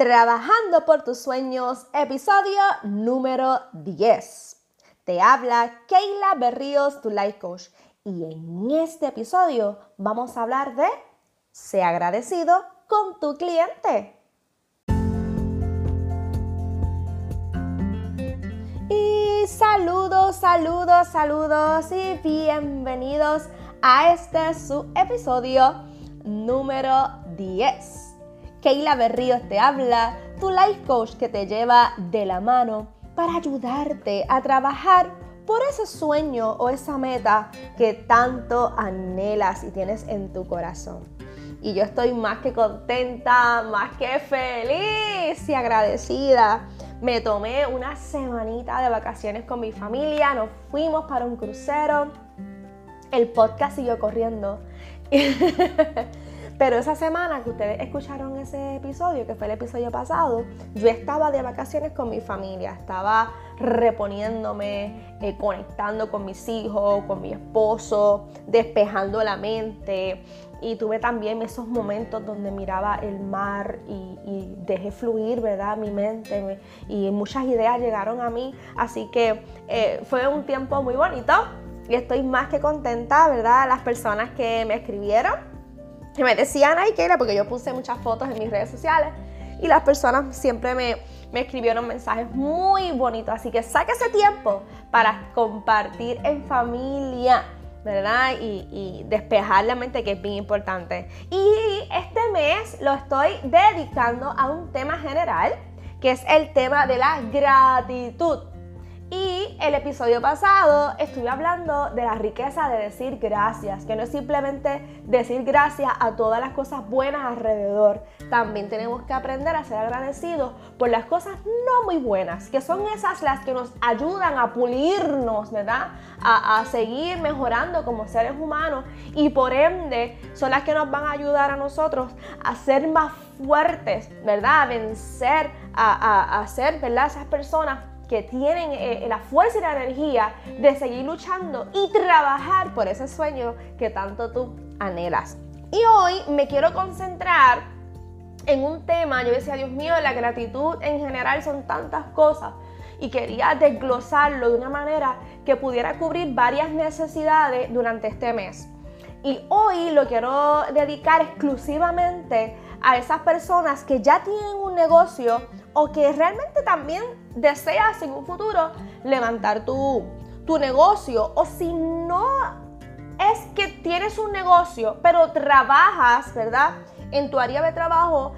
Trabajando por tus sueños, episodio número 10. Te habla Keila Berríos, tu life coach. Y en este episodio vamos a hablar de Sé agradecido con tu cliente. Y saludos, saludos, saludos y bienvenidos a este su episodio número 10 Keila Berríos te habla, tu life coach que te lleva de la mano para ayudarte a trabajar por ese sueño o esa meta que tanto anhelas y tienes en tu corazón. Y yo estoy más que contenta, más que feliz y agradecida. Me tomé una semanita de vacaciones con mi familia, nos fuimos para un crucero. El podcast siguió corriendo. Pero esa semana que ustedes escucharon ese episodio, que fue el episodio pasado, yo estaba de vacaciones con mi familia, estaba reponiéndome, eh, conectando con mis hijos, con mi esposo, despejando la mente. Y tuve también esos momentos donde miraba el mar y, dejé fluir, ¿verdad? Mi mente y muchas ideas llegaron a mí. Así que eh, fue un tiempo muy bonito y estoy más que contenta, ¿verdad? Las personas que me escribieron y me decían, ay, Keila, porque yo puse muchas fotos en mis redes sociales y las personas siempre me, me escribieron mensajes muy bonitos. Así que saque ese tiempo para compartir en familia. ¿verdad? Y, y, despejar la mente que es bien importante. Y este mes lo estoy dedicando a un tema general, que es el tema de la gratitud. Y el episodio pasado estuve hablando de la riqueza de decir gracias, que no es simplemente decir gracias a todas las cosas buenas alrededor. También tenemos que aprender a ser agradecidos por las cosas no muy buenas, que son esas las que nos ayudan a pulirnos, ¿verdad? A, seguir mejorando como seres humanos y por ende son las que nos van a ayudar a nosotros a ser más fuertes, ¿verdad? A vencer, a, a, a ser, ¿verdad? Esas personas que tienen eh, la fuerza y la energía de seguir luchando y trabajar por ese sueño que tanto tú anhelas. Y hoy me quiero concentrar en un tema, yo decía, Dios mío, la gratitud en general son tantas cosas y quería desglosarlo de una manera que pudiera cubrir varias necesidades durante este mes. Y hoy lo quiero dedicar exclusivamente a esas personas que ya tienen un negocio o que realmente también deseas en un futuro levantar tu, tu negocio o si no es que tienes un negocio pero trabajas, ¿verdad? En tu área de trabajo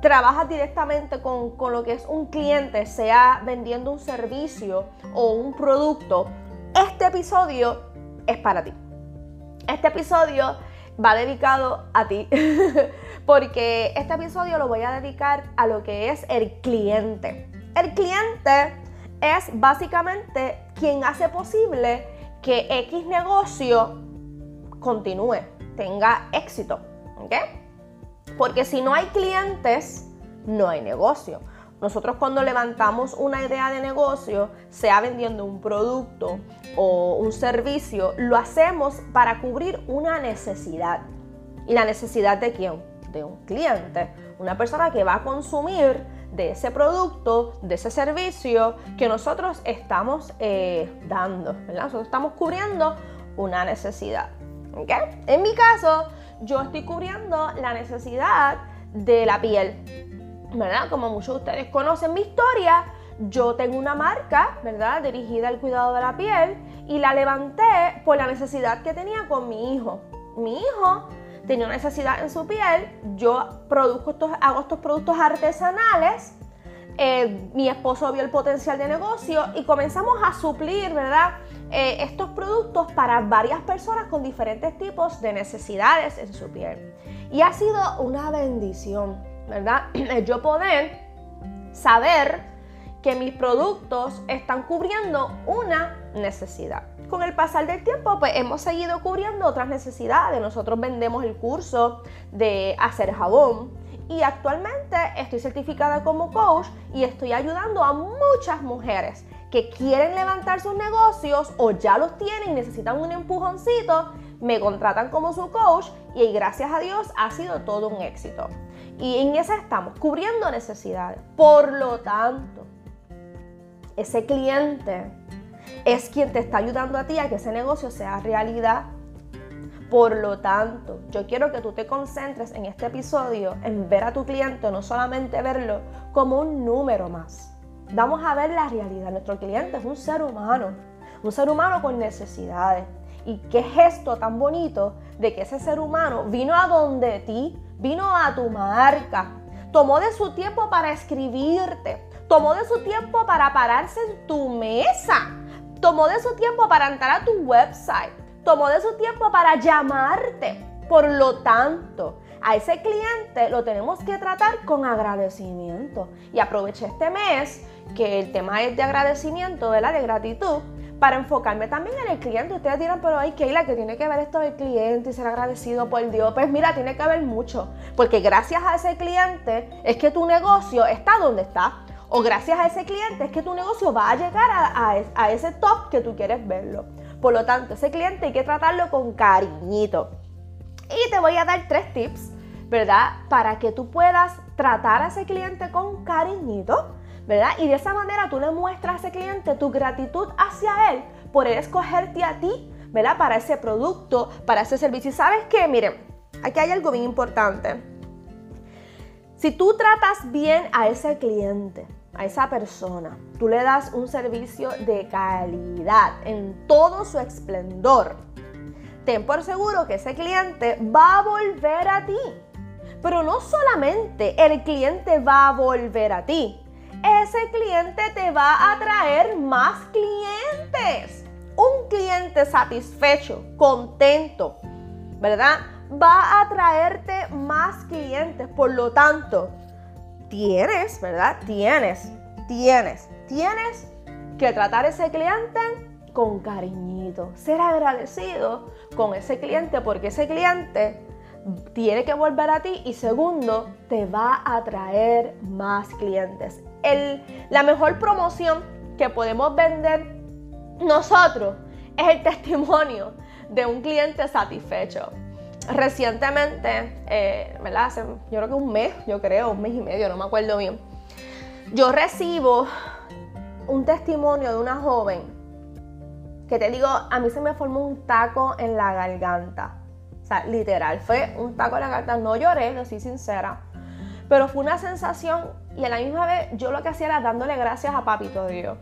trabajas directamente con, con, lo que es un cliente, sea vendiendo un servicio o un producto, este episodio es para ti. Este episodio va dedicado a ti, porque este episodio lo voy a dedicar a lo que es el cliente. El cliente es básicamente quien hace posible que X negocio continúe, tenga éxito. Porque si no hay clientes, no hay negocio. Nosotros cuando levantamos una idea de negocio, sea vendiendo un producto o un servicio, lo hacemos para cubrir una necesidad. ¿Y la necesidad de quién? De un cliente, una persona que va a consumir de ese producto, de ese servicio que nosotros estamos eh, dando, Nosotros estamos cubriendo una necesidad. En mi caso, yo estoy cubriendo la necesidad de la piel ¿verdad? Como muchos de ustedes conocen mi historia, yo tengo una marca, ¿verdad? Dirigida al cuidado de la piel y la levanté por la necesidad que tenía con mi hijo. Mi hijo tenía una necesidad en su piel, yo produzco estos, hago estos productos artesanales, eh, mi esposo vio el potencial de negocio y comenzamos a suplir, ¿verdad? Eh, estos productos para varias personas con diferentes tipos de necesidades en su piel. Y ha sido una bendición ¿verdad? Yo poder saber que mis productos están cubriendo una necesidad. Con el pasar del tiempo, pues hemos seguido cubriendo otras necesidades. Nosotros vendemos el curso de hacer jabón y actualmente estoy certificada como coach y estoy ayudando a muchas mujeres que quieren levantar sus negocios o ya los tienen y necesitan un empujoncito, me contratan como su coach y gracias a Dios ha sido todo un éxito. Y en esa estamos, cubriendo necesidades. Por lo tanto, ese cliente es quien te está ayudando a ti a que ese negocio sea realidad. Por lo tanto, yo quiero que tú te concentres en este episodio en ver a tu cliente, no solamente verlo como un número más. Vamos a ver la realidad. Nuestro cliente es un ser humano, un ser humano con necesidades. Y qué gesto tan bonito de que ese ser humano vino a donde ti, vino a tu marca, tomó de su tiempo para escribirte, tomó de su tiempo para pararse en tu mesa, tomó de su tiempo para entrar a tu website, tomó de su tiempo para llamarte. Por lo tanto, a ese cliente lo tenemos que tratar con agradecimiento. Y aproveché este mes que el tema es de agradecimiento, ¿verdad? De gratitud para enfocarme también en el cliente. Ustedes dirán, pero hay Keila, que tiene que ver esto del cliente y ser agradecido por Dios. Pues mira, tiene que ver mucho, porque gracias a ese cliente es que tu negocio está donde está. O gracias a ese cliente es que tu negocio va a llegar a, ese top que tú quieres verlo. Por lo tanto, ese cliente hay que tratarlo con cariñito. Y te voy a dar tres tips, ¿verdad? Para que tú puedas tratar a ese cliente con cariñito ¿verdad? Y de esa manera tú le muestras a ese cliente tu gratitud hacia él por él escogerte a ti, ¿verdad? Para ese producto, para ese servicio. Y sabes qué, miren, aquí hay algo bien importante. Si tú tratas bien a ese cliente, a esa persona, tú le das un servicio de calidad en todo su esplendor, ten por seguro que ese cliente va a volver a ti. Pero no solamente el cliente va a volver a ti, ese cliente te va a traer más clientes. Un cliente satisfecho, contento, ¿verdad? Va a traerte más clientes. Por lo tanto, tienes, ¿verdad? Tienes, tienes, tienes que tratar a ese cliente con cariñito. Ser agradecido con ese cliente porque ese cliente tiene que volver a ti y segundo, te va a traer más clientes la mejor promoción que podemos vender nosotros es el testimonio de un cliente satisfecho. Recientemente, eh, ¿verdad? Hace, yo creo que un mes, yo creo, un mes y medio, no me acuerdo bien. Yo recibo un testimonio de una joven que te digo, a mí se me formó un taco en la garganta. O sea, literal, fue un taco en la garganta. No lloré, lo soy sincera. Pero fue una sensación y a la misma vez yo lo que hacía era dándole gracias a Papito Dios.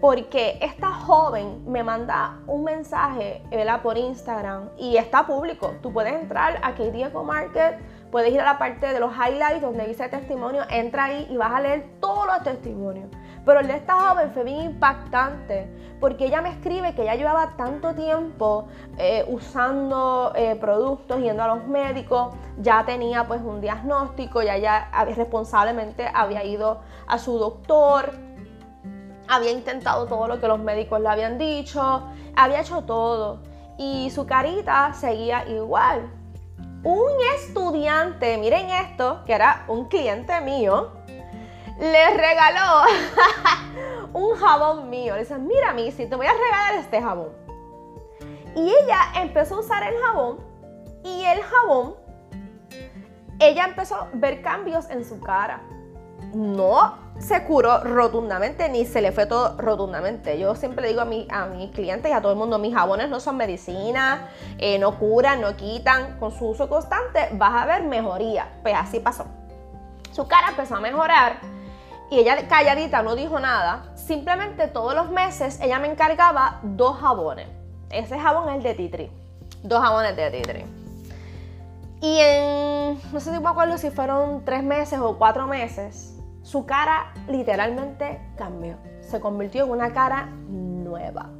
Porque esta joven me manda un mensaje por Instagram y está público. Tú puedes entrar a KD Eco Market, puedes ir a la parte de los highlights donde dice testimonio, entra ahí y vas a leer todos los testimonios. Pero el de esta joven fue bien impactante porque ella me escribe que ya llevaba tanto tiempo eh, usando eh, productos, yendo a los médicos, ya tenía pues un diagnóstico, ya ya responsablemente había ido a su doctor, había intentado todo lo que los médicos le habían dicho, había hecho todo y su carita seguía igual. Un estudiante, miren esto, que era un cliente mío, le regaló un jabón mío. Le dice, mira, Missy, te voy a regalar este jabón. Y ella empezó a usar el jabón y el jabón, ella empezó a ver cambios en su cara. No se curó rotundamente ni se le fue todo rotundamente. Yo siempre digo a, mi, mis clientes y a todo el mundo, mis jabones no son medicina, eh, no curan, no quitan. Con su uso constante vas a ver mejoría. Pues así pasó. Su cara empezó a mejorar y ella calladita no dijo nada. Simplemente todos los meses ella me encargaba dos jabones. Ese jabón es el de Titri. Dos jabones de Titri. Y en, no sé si me acuerdo si fueron tres meses o cuatro meses, su cara literalmente cambió. Se convirtió en una cara nueva.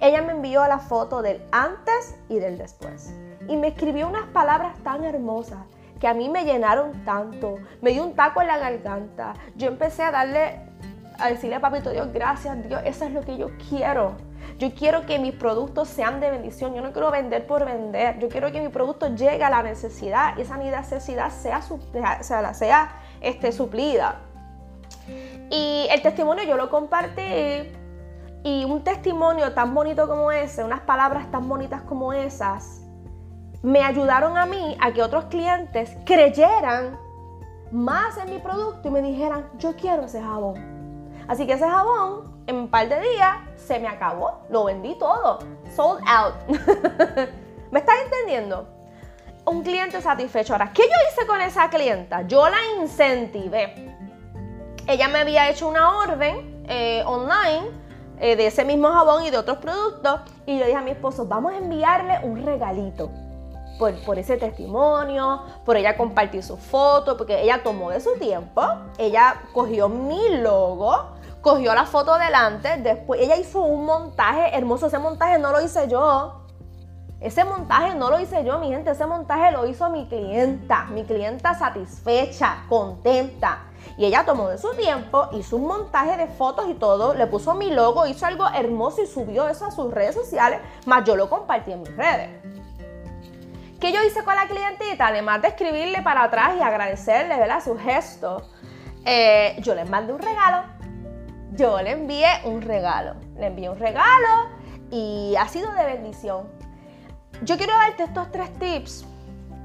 Ella me envió la foto del antes y del después. Y me escribió unas palabras tan hermosas que a mí me llenaron tanto, me dio un taco en la garganta. Yo empecé a darle, a decirle a Papito Dios, gracias Dios, eso es lo que yo quiero. Yo quiero que mis productos sean de bendición. Yo no quiero vender por vender. Yo quiero que mi producto llegue a la necesidad y esa necesidad sea, sea, sea este, suplida. Y el testimonio yo lo compartí y un testimonio tan bonito como ese, unas palabras tan bonitas como esas, me ayudaron a mí a que otros clientes creyeran más en mi producto y me dijeran, yo quiero ese jabón. Así que ese jabón, en un par de días, se me acabó. Lo vendí todo. Sold out. ¿Me estás entendiendo? Un cliente satisfecho. Ahora, ¿qué yo hice con esa clienta? Yo la incentivé. Ella me había hecho una orden eh, online eh, de ese mismo jabón y de otros productos. Y yo dije a mi esposo, vamos a enviarle un regalito por, ese testimonio, por ella compartir su foto, porque ella tomó de su tiempo, ella cogió mi logo, cogió la foto delante, después ella hizo un montaje hermoso, ese montaje no lo hice yo. Ese montaje no lo hice yo, mi gente, ese montaje lo hizo mi clienta, mi clienta satisfecha, contenta. Y ella tomó de su tiempo, hizo un montaje de fotos y todo, le puso mi logo, hizo algo hermoso y subió eso a sus redes sociales, más yo lo compartí en mis redes. ¿Qué yo hice con la clientita? Además de escribirle para atrás y agradecerle ¿verdad? su gesto, eh, yo le mandé un regalo. Yo le envié un regalo. Le envié un regalo y ha sido de bendición. Yo quiero darte estos tres tips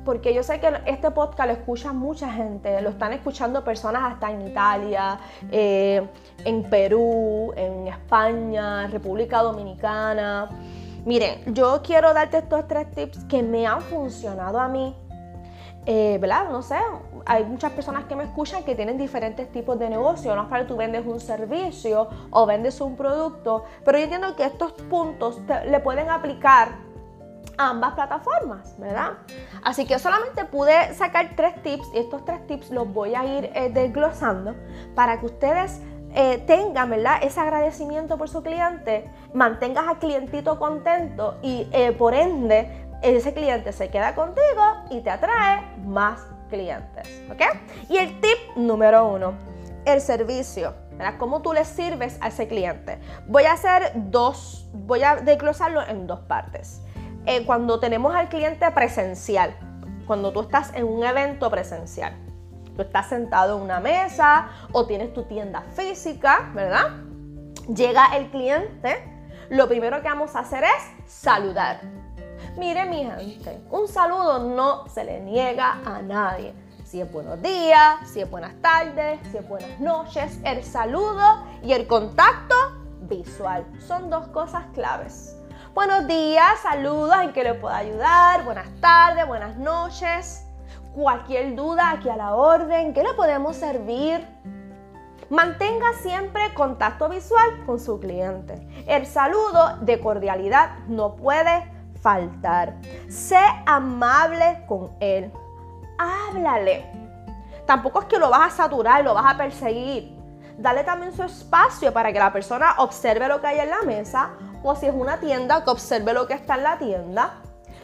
porque yo sé que este podcast lo escucha mucha gente, lo están escuchando personas hasta en Italia, eh, en Perú, en España, República Dominicana. Miren, yo quiero darte estos tres tips que me han funcionado a mí. Eh, ¿Verdad? No sé, hay muchas personas que me escuchan que tienen diferentes tipos de negocio. No es para tú vendes un servicio o vendes un producto, pero yo entiendo que estos puntos le pueden aplicar ambas plataformas, ¿verdad? Así que solamente pude sacar tres tips y estos tres tips los voy a ir eh, desglosando para que ustedes eh, tengan ¿verdad? ese agradecimiento por su cliente, mantengas al clientito contento y eh, por ende ese cliente se queda contigo y te atrae más clientes. ¿ok? Y el tip número uno, el servicio. ¿verdad? ¿Cómo tú le sirves a ese cliente? Voy a hacer dos, voy a desglosarlo en dos partes. Eh, cuando tenemos al cliente presencial, cuando tú estás en un evento presencial. Tú estás sentado en una mesa o tienes tu tienda física, ¿verdad? Llega el cliente, lo primero que vamos a hacer es saludar. Mire mi gente, un saludo no se le niega a nadie. Si es buenos días, si es buenas tardes, si es buenas noches, el saludo y el contacto visual son dos cosas claves. Buenos días, saludos, en qué le puedo ayudar, buenas tardes, buenas noches cualquier duda aquí a la orden, ¿qué le podemos servir? Mantenga siempre contacto visual con su cliente. El saludo de cordialidad no puede faltar. Sé amable con él. Háblale. Tampoco es que lo vas a saturar, lo vas a perseguir. Dale también su espacio para que la persona observe lo que hay en la mesa o si es una tienda, que observe lo que está en la tienda.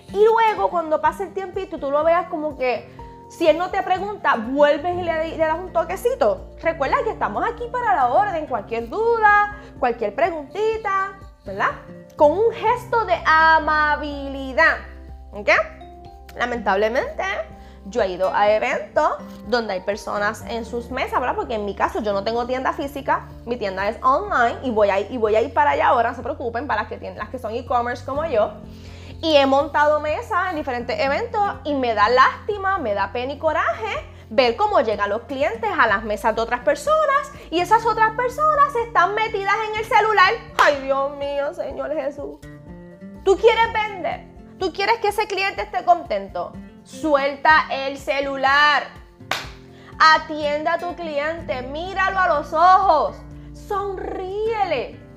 Y luego cuando pase el tiempito tú lo veas como que si él no te pregunta, vuelves y le, das un toquecito. Recuerda que estamos aquí para la orden, cualquier duda, cualquier preguntita, ¿verdad? Con un gesto de amabilidad. ¿Ok? Lamentablemente, yo he ido a eventos donde hay personas en sus mesas, ¿verdad? Porque en mi caso yo no tengo tienda física, mi tienda es online y voy a ir, y voy a ir para allá ahora, no se preocupen, para las que, tienen, las que son e-commerce como yo. Y he montado mesas en diferentes eventos y me da lástima, me da pena y coraje ver cómo llegan los clientes a las mesas de otras personas y esas otras personas están metidas en el celular. Ay, Dios mío, Señor Jesús. Tú quieres vender, tú quieres que ese cliente esté contento. Suelta el celular. Atiende a tu cliente, míralo a los ojos, sonríele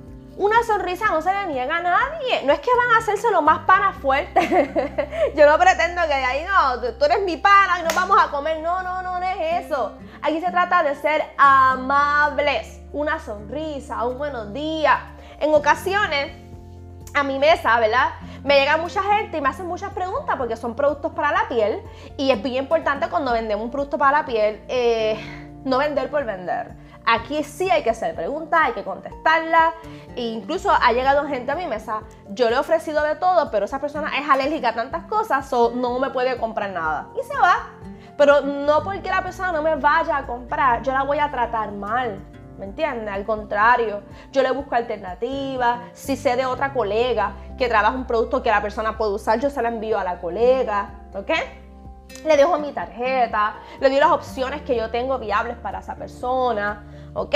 una sonrisa no se le niega a nadie. No es que van a hacerse lo más pana fuerte. Yo no pretendo que de ahí no, tú eres mi pana y nos vamos a comer. No, no, no, no es eso. Aquí se trata de ser amables. Una sonrisa, un buenos días. En ocasiones, a mi mesa, ¿verdad? Me llega mucha gente y me hacen muchas preguntas porque son productos para la piel. Y es bien importante cuando vendemos un producto para la piel, eh, no vender por vender. Aquí sí hay que hacer preguntas, hay que contestarlas. E incluso ha llegado gente a mi mesa, yo le he ofrecido de todo, pero esa persona es alérgica a tantas cosas, o no me puede comprar nada. Y se va. Pero no porque la persona no me vaya a comprar, yo la voy a tratar mal. ¿Me entiendes? Al contrario, yo le busco alternativas. Si sé de otra colega que trabaja un producto que la persona puede usar, yo se la envío a la colega. ¿Ok? le dejo mi tarjeta, le doy las opciones que yo tengo viables para esa persona, ¿ok?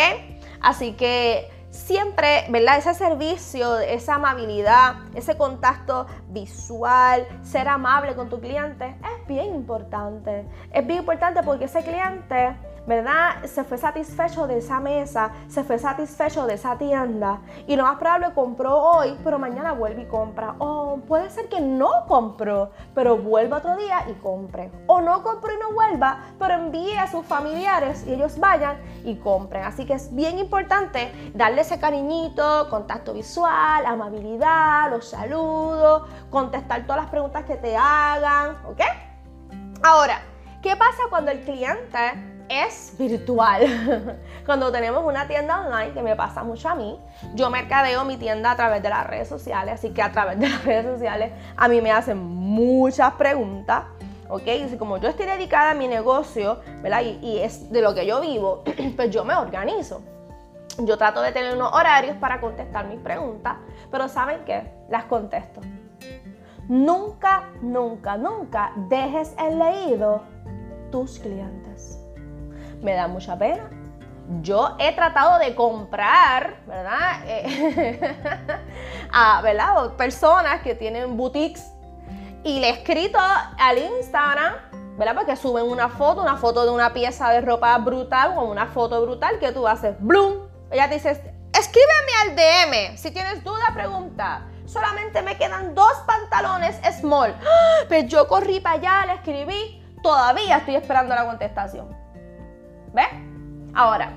Así que siempre, ¿verdad? Ese servicio, esa amabilidad, ese contacto visual, ser amable con tu cliente, es bien importante. Es bien importante porque ese cliente ¿verdad? Se fue satisfecho de esa mesa, se fue satisfecho de esa tienda y lo más probable compró hoy, pero mañana vuelve y compra. O puede ser que no compró, pero vuelva otro día y compre. O no compró y no vuelva, pero envíe a sus familiares y ellos vayan y compren. Así que es bien importante darle ese cariñito, contacto visual, amabilidad, los saludos, contestar todas las preguntas que te hagan, ¿ok? Ahora, ¿qué pasa cuando el cliente es virtual. Cuando tenemos una tienda online, que me pasa mucho a mí, yo mercadeo mi tienda a través de las redes sociales, así que a través de las redes sociales a mí me hacen muchas preguntas. ¿ok? Y como yo estoy dedicada a mi negocio, ¿verdad? Y, es de lo que yo vivo, pues yo me organizo. Yo trato de tener unos horarios para contestar mis preguntas, pero ¿saben qué? Las contesto. Nunca, nunca, nunca dejes en leído tus clientes me da mucha pena. Yo he tratado de comprar, ¿verdad? Eh, a ¿verdad? personas que tienen boutiques y le he escrito al Instagram, ¿verdad? Porque suben una foto, una foto de una pieza de ropa brutal, con una foto brutal que tú haces, ¡bloom! Ella te dice, escríbeme al DM, si tienes duda, pregunta. Solamente me quedan dos pantalones small. Pues yo corrí para allá, le escribí, todavía estoy esperando la contestación. ¿Ves? Ahora,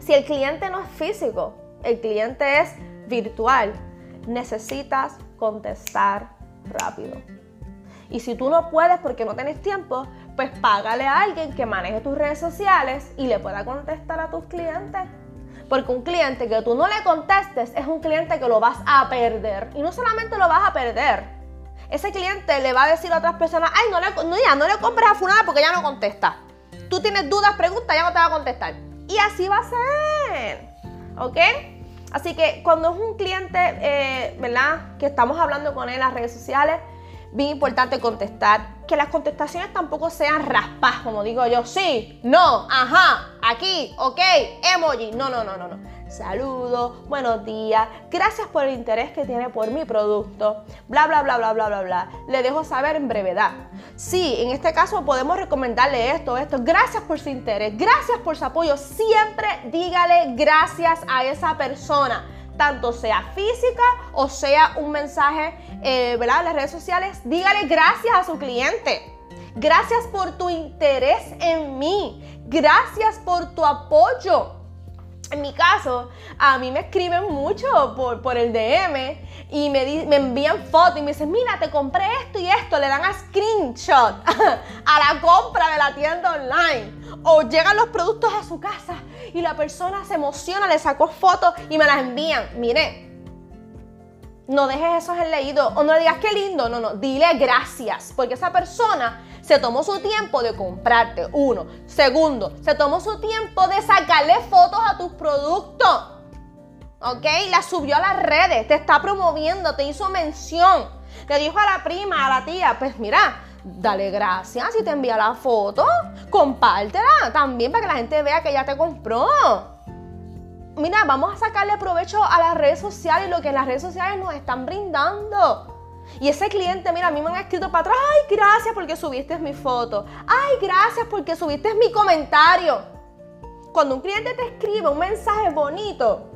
si el cliente no es físico, el cliente es virtual, necesitas contestar rápido. Y si tú no puedes porque no tienes tiempo, pues págale a alguien que maneje tus redes sociales y le pueda contestar a tus clientes. Porque un cliente que tú no le contestes es un cliente que lo vas a perder. Y no solamente lo vas a perder, ese cliente le va a decir a otras personas, ay, no le, no, ya, no le compres a Funada porque ya no contesta tú tienes dudas, preguntas, ya no te va a contestar. Y así va a ser. ¿Ok? Así que cuando es un cliente, eh, ¿verdad? Que estamos hablando con él en las redes sociales, bien importante contestar. Que las contestaciones tampoco sean raspas, como digo yo. Sí, no, ajá, aquí, ok, emoji. No, no, no, no, no saludos, buenos días, gracias por el interés que tiene por mi producto, bla, bla, bla, bla, bla, bla, bla. Le dejo saber en brevedad. Sí, en este caso podemos recomendarle esto, esto. Gracias por su interés, gracias por su apoyo. Siempre dígale gracias a esa persona tanto sea física o sea un mensaje, eh, ¿verdad? En las redes sociales, dígale gracias a su cliente. Gracias por tu interés en mí. Gracias por tu apoyo. En mi caso, a mí me escriben mucho por, por el DM y me, me envían fotos y me dicen, mira, te compré esto y esto, le dan a screenshot a la compra de la tienda online. O llegan los productos a su casa y la persona se emociona, le sacó fotos y me las envían. Mire, no dejes eso en leído o no le digas qué lindo, no, no, dile gracias, porque esa persona se tomó su tiempo de comprarte. Uno. Segundo, se tomó su tiempo de sacarle fotos a tus productos. ¿Ok? La subió a las redes, te está promoviendo, te hizo mención. Le dijo a la prima, a la tía, pues mira, dale gracias si te envía la foto, compártela también para que la gente vea que ya te compró. Mira, vamos a sacarle provecho a las redes sociales y lo que las redes sociales nos están brindando. Y ese cliente, mira, a mí me han escrito para atrás, ay, gracias porque subiste mi foto. Ay, gracias porque subiste mi comentario. Cuando un cliente te escribe un mensaje bonito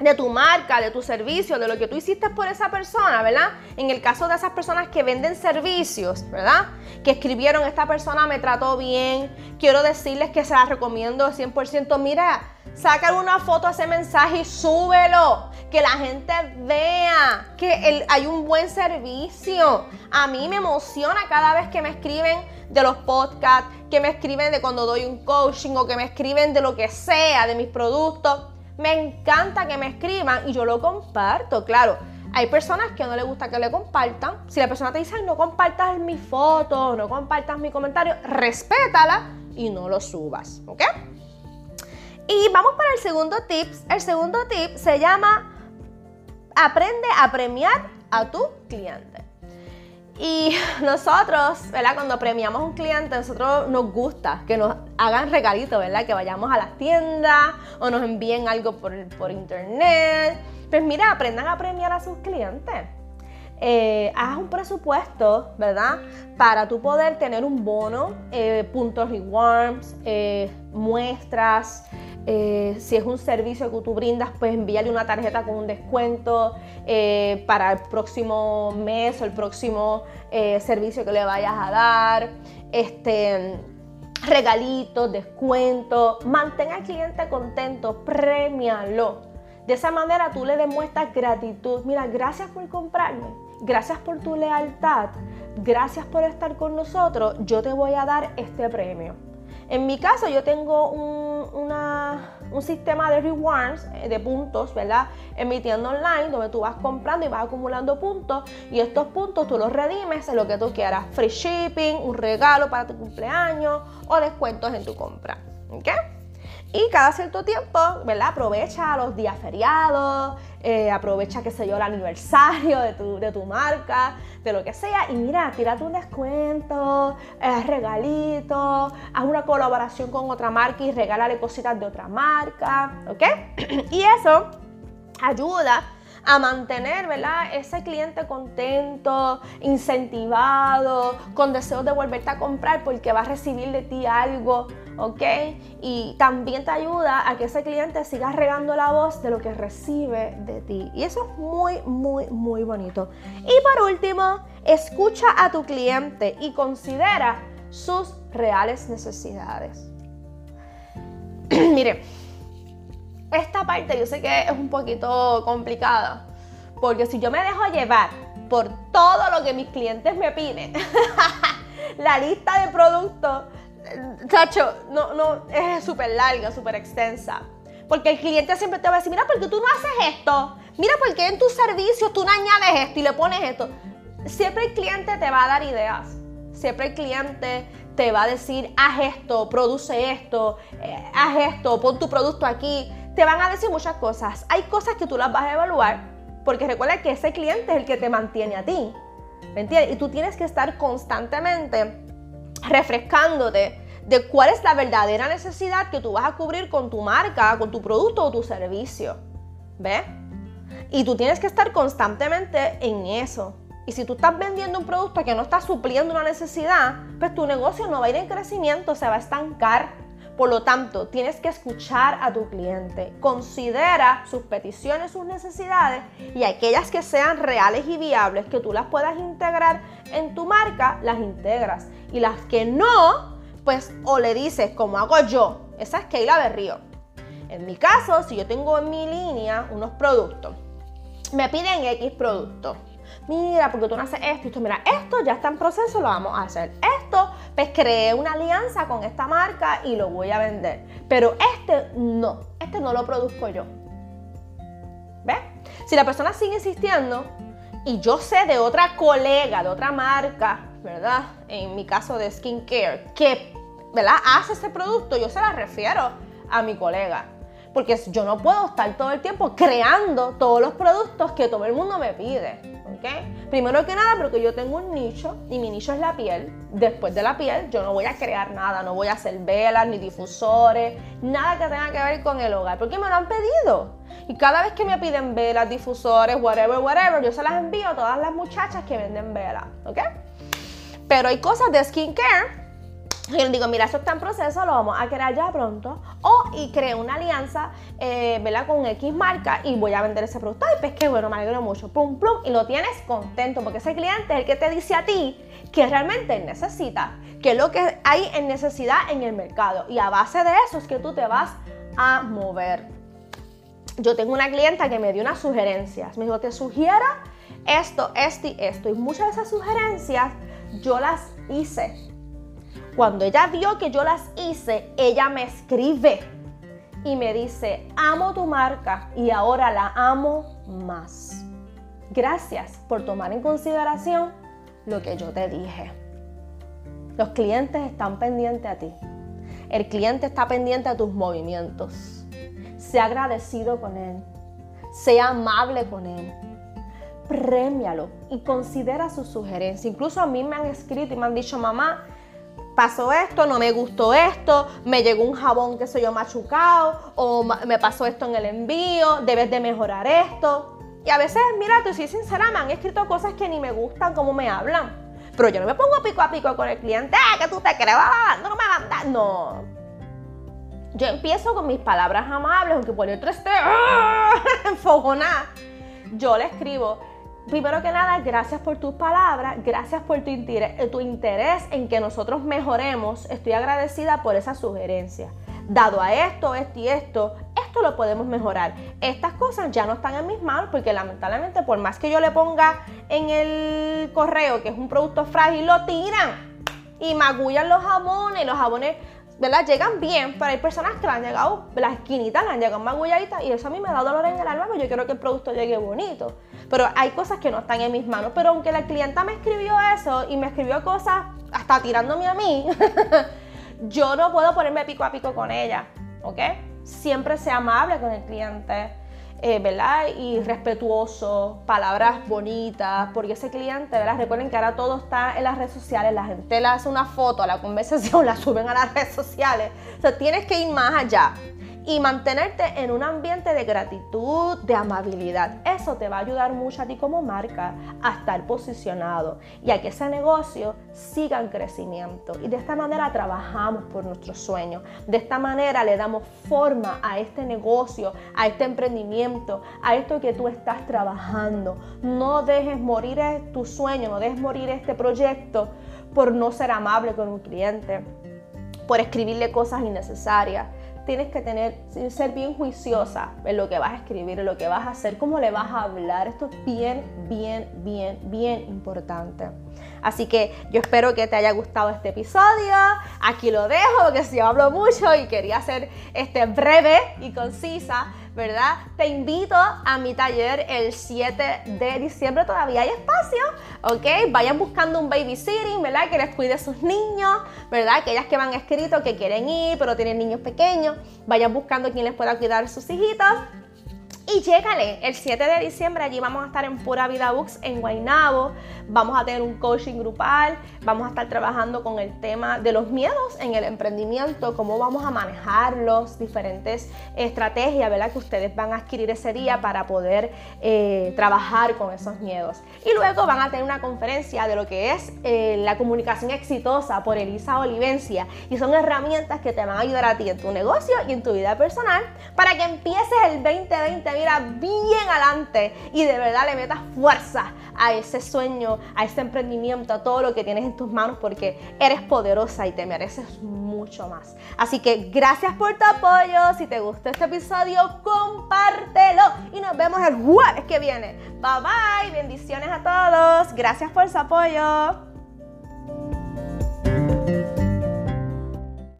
de tu marca, de tu servicio, de lo que tú hiciste por esa persona, ¿verdad? En el caso de esas personas que venden servicios, ¿verdad? Que escribieron, esta persona me trató bien, quiero decirles que se la recomiendo 100%. Mira, saca una foto a ese mensaje y súbelo que la gente vea que hay un buen servicio. A mí me emociona cada vez que me escriben de los podcasts, que me escriben de cuando doy un coaching o que me escriben de lo que sea, de mis productos. Me encanta que me escriban y yo lo comparto, claro. Hay personas que no les gusta que le compartan. Si la persona te dice, no compartas mi foto, no compartas mi comentario, respétala y no lo subas, ¿ok? Y vamos para el segundo tip. El segundo tip se llama aprende a premiar a tu cliente. Y nosotros, ¿verdad? Cuando premiamos a un cliente, nosotros nos gusta que nos hagan regalitos, ¿verdad? Que vayamos a las tiendas o nos envíen algo por, por internet. Pues mira, aprendan a premiar a sus clientes. Eh, haz un presupuesto, ¿verdad? Para tú poder tener un bono, eh, puntos rewards, eh, muestras. Si es un servicio que tú brindas, pues envíale una tarjeta con un descuento para el próximo mes o el próximo servicio que le vayas a dar. Este, regalitos, descuentos. Mantén al cliente contento, premialo. De esa manera tú le demuestras gratitud. Mira, gracias por comprarme gracias por tu lealtad, gracias por estar con nosotros, yo te voy a dar este premio. En mi caso yo tengo un, sistema de rewards, eh, de puntos, ¿verdad? En mi tienda online donde tú vas comprando y vas acumulando puntos y estos puntos tú los redimes en lo que tú quieras. Free shipping, un regalo para tu cumpleaños o descuentos en tu compra. ¿Ok? Y cada cierto tiempo, ¿verdad? Aprovecha los días feriados, eh, aprovecha, qué sé yo, el aniversario de tu, de tu, marca, de lo que sea. Y mira, tírate un descuento, eh, regalito, haz una colaboración con otra marca y regálale cositas de otra marca, ¿ok? y eso ayuda a mantener, ¿verdad? Ese cliente contento, incentivado, con deseos de volverte a comprar porque va a recibir de ti algo, ¿ok? Y también te ayuda a que ese cliente siga regando la voz de lo que recibe de ti. Y eso es muy, muy, muy bonito. Y por último, escucha a tu cliente y considera sus reales necesidades. Mire, esta parte yo sé que es un poquito complicada, porque si yo me dejo llevar por todo lo que mis clientes me piden, la lista de productos, chacho, no, no, es súper larga, súper extensa. Porque el cliente siempre te va a decir, mira, ¿por qué tú no haces esto? Mira, ¿por qué en tus servicios tú no añades esto y le pones esto? Siempre el cliente te va a dar ideas. Siempre el cliente te va a decir, haz esto, produce esto, eh, haz esto, pon tu producto aquí te van a decir muchas cosas. Hay cosas que tú las vas a evaluar porque recuerda que ese cliente es el que te mantiene a ti. ¿Me entiendes? Y tú tienes que estar constantemente refrescándote de cuál es la verdadera necesidad que tú vas a cubrir con tu marca, con tu producto o tu servicio. ¿Ves? Y tú tienes que estar constantemente en eso. Y si tú estás vendiendo un producto que no está supliendo una necesidad, pues tu negocio no va a ir en crecimiento, se va a estancar. Por lo tanto, tienes que escuchar a tu cliente, considera sus peticiones, sus necesidades y aquellas que sean reales y viables, que tú las puedas integrar en tu marca, las integras. Y las que no, pues o le dices, como hago yo, esa es Keila Berrío. En mi caso, si yo tengo en mi línea unos productos, me piden X productos mira, porque tú no haces esto, esto, mira, esto ya está en proceso, lo vamos a hacer. Pues creé una alianza con esta marca y lo voy a vender. Pero este no, este no lo produzco yo. ¿Ves? Si la persona sigue insistiendo y yo sé de otra colega, de otra marca, ¿verdad? En mi caso de skincare, que, ¿verdad? Hace ese producto, yo se la refiero a mi colega porque yo no puedo estar todo el tiempo creando todos los productos que todo el mundo me pide. Primero que nada, porque yo tengo un nicho y mi nicho es la piel. Después de la piel, yo no voy a crear nada, no voy a hacer velas ni difusores, nada que tenga que ver con el hogar, porque me lo han pedido. Y cada vez que me piden velas, difusores, whatever, whatever, yo se las envío a todas las muchachas que venden velas, ¿ok? Pero hay cosas de skincare yo le digo, mira, eso está en proceso, lo vamos a crear ya pronto. O y creo una alianza, eh, ¿verdad? Con X marca y voy a vender ese producto. Ay, pues qué bueno, me alegro mucho. Plum, plum. Y lo tienes contento porque ese cliente es el que te dice a ti que realmente necesita, que es lo que hay en necesidad en el mercado. Y a base de eso es que tú te vas a mover. Yo tengo una clienta que me dio unas sugerencias. Me dijo, te sugiero esto, esto y esto. Y muchas de esas sugerencias yo las hice cuando ella vio que yo las hice, ella me escribe y me dice, amo tu marca y ahora la amo más. Gracias por tomar en consideración lo que yo te dije. Los clientes están pendientes a ti. El cliente está pendiente a tus movimientos. Sea agradecido con él. Sea amable con él. Premialo y considera su sugerencia. Incluso a mí me han escrito y me han dicho, mamá, pasó esto, no me gustó esto, me llegó un jabón que soy yo machucado, o me pasó esto en el envío, debes de mejorar esto. Y a veces, mira, te soy sincera, me han escrito cosas que ni me gustan, como me hablan. Pero yo no me pongo pico a pico con el cliente, ¡Ah, que tú te crees, no me mandas. No. Yo empiezo con mis palabras amables, aunque por otro esté ¡ah! enfogonada. Yo le escribo, primero que nada, gracias por tus palabras, gracias por tu interés, tu interés en que nosotros mejoremos. Estoy agradecida por esa sugerencia. Dado a esto, esto y esto, esto lo podemos mejorar. Estas cosas ya no están en mis manos porque lamentablemente por más que yo le ponga en el correo que es un producto frágil, lo tiran y magullan los jabones. Los jabones ¿verdad? Llegan bien, pero hay personas que le han llegado, las esquinitas le han llegado magulladitas y eso a mí me da dolor en el alma porque yo quiero que el producto llegue bonito. Pero hay cosas que no están en mis manos. Pero aunque la clienta me escribió eso y me escribió cosas hasta tirándome a mí, yo no puedo ponerme pico a pico con ella, ¿ok? Siempre sea amable con el cliente eh, ¿verdad? Y respetuoso, palabras bonitas, porque ese cliente, ¿verdad? Recuerden que ahora todo está en las redes sociales, la gente le hace una foto a la conversación, la suben a las redes sociales. O sea, tienes que ir más allá y mantenerte en un ambiente de gratitud, de amabilidad. Eso te va a ayudar mucho a ti como marca a estar posicionado y a que ese negocio siga en crecimiento. Y de esta manera trabajamos por nuestros sueños. De esta manera le damos forma a este negocio, a este emprendimiento, a esto que tú estás trabajando. No dejes morir tu sueño, no dejes morir este proyecto por no ser amable con un cliente, por escribirle cosas innecesarias tienes que tener, ser bien juiciosa en lo que vas a escribir, en lo que vas a hacer, cómo le vas a hablar. Esto es bien, bien, bien, bien importante. Así que yo espero que te haya gustado este episodio. Aquí lo dejo porque si hablo mucho y quería ser este breve y concisa. ¿Verdad? Te invito a mi taller el 7 de diciembre, todavía hay espacio, ¿ok? Vayan buscando un babysitting, ¿verdad? Que les cuide a sus niños, ¿verdad? Aquellas que van escrito que quieren ir, pero tienen niños pequeños, vayan buscando quien les pueda cuidar a sus hijitos. Y llégale, el 7 de diciembre allí vamos a estar en Pura Vida Books en Guaynabo. Vamos a tener un coaching grupal, vamos a estar trabajando con el tema de los miedos en el emprendimiento, cómo vamos a manejarlos, diferentes estrategias, ¿verdad? Que ustedes van a adquirir ese día para poder eh, trabajar con esos miedos. Y luego van a tener una conferencia de lo que es eh, la comunicación exitosa por Elisa Olivencia. Y son herramientas que te van a ayudar a ti en tu negocio y en tu vida personal para que empieces el 2020 mira bien adelante y de verdad le metas fuerza a ese sueño, a ese emprendimiento, a todo lo que tienes en tus manos porque eres poderosa y te mereces mucho más. Así que gracias por tu apoyo. Si te gustó este episodio, compártelo y nos vemos el jueves que viene. Bye bye, bendiciones a todos. Gracias por su apoyo.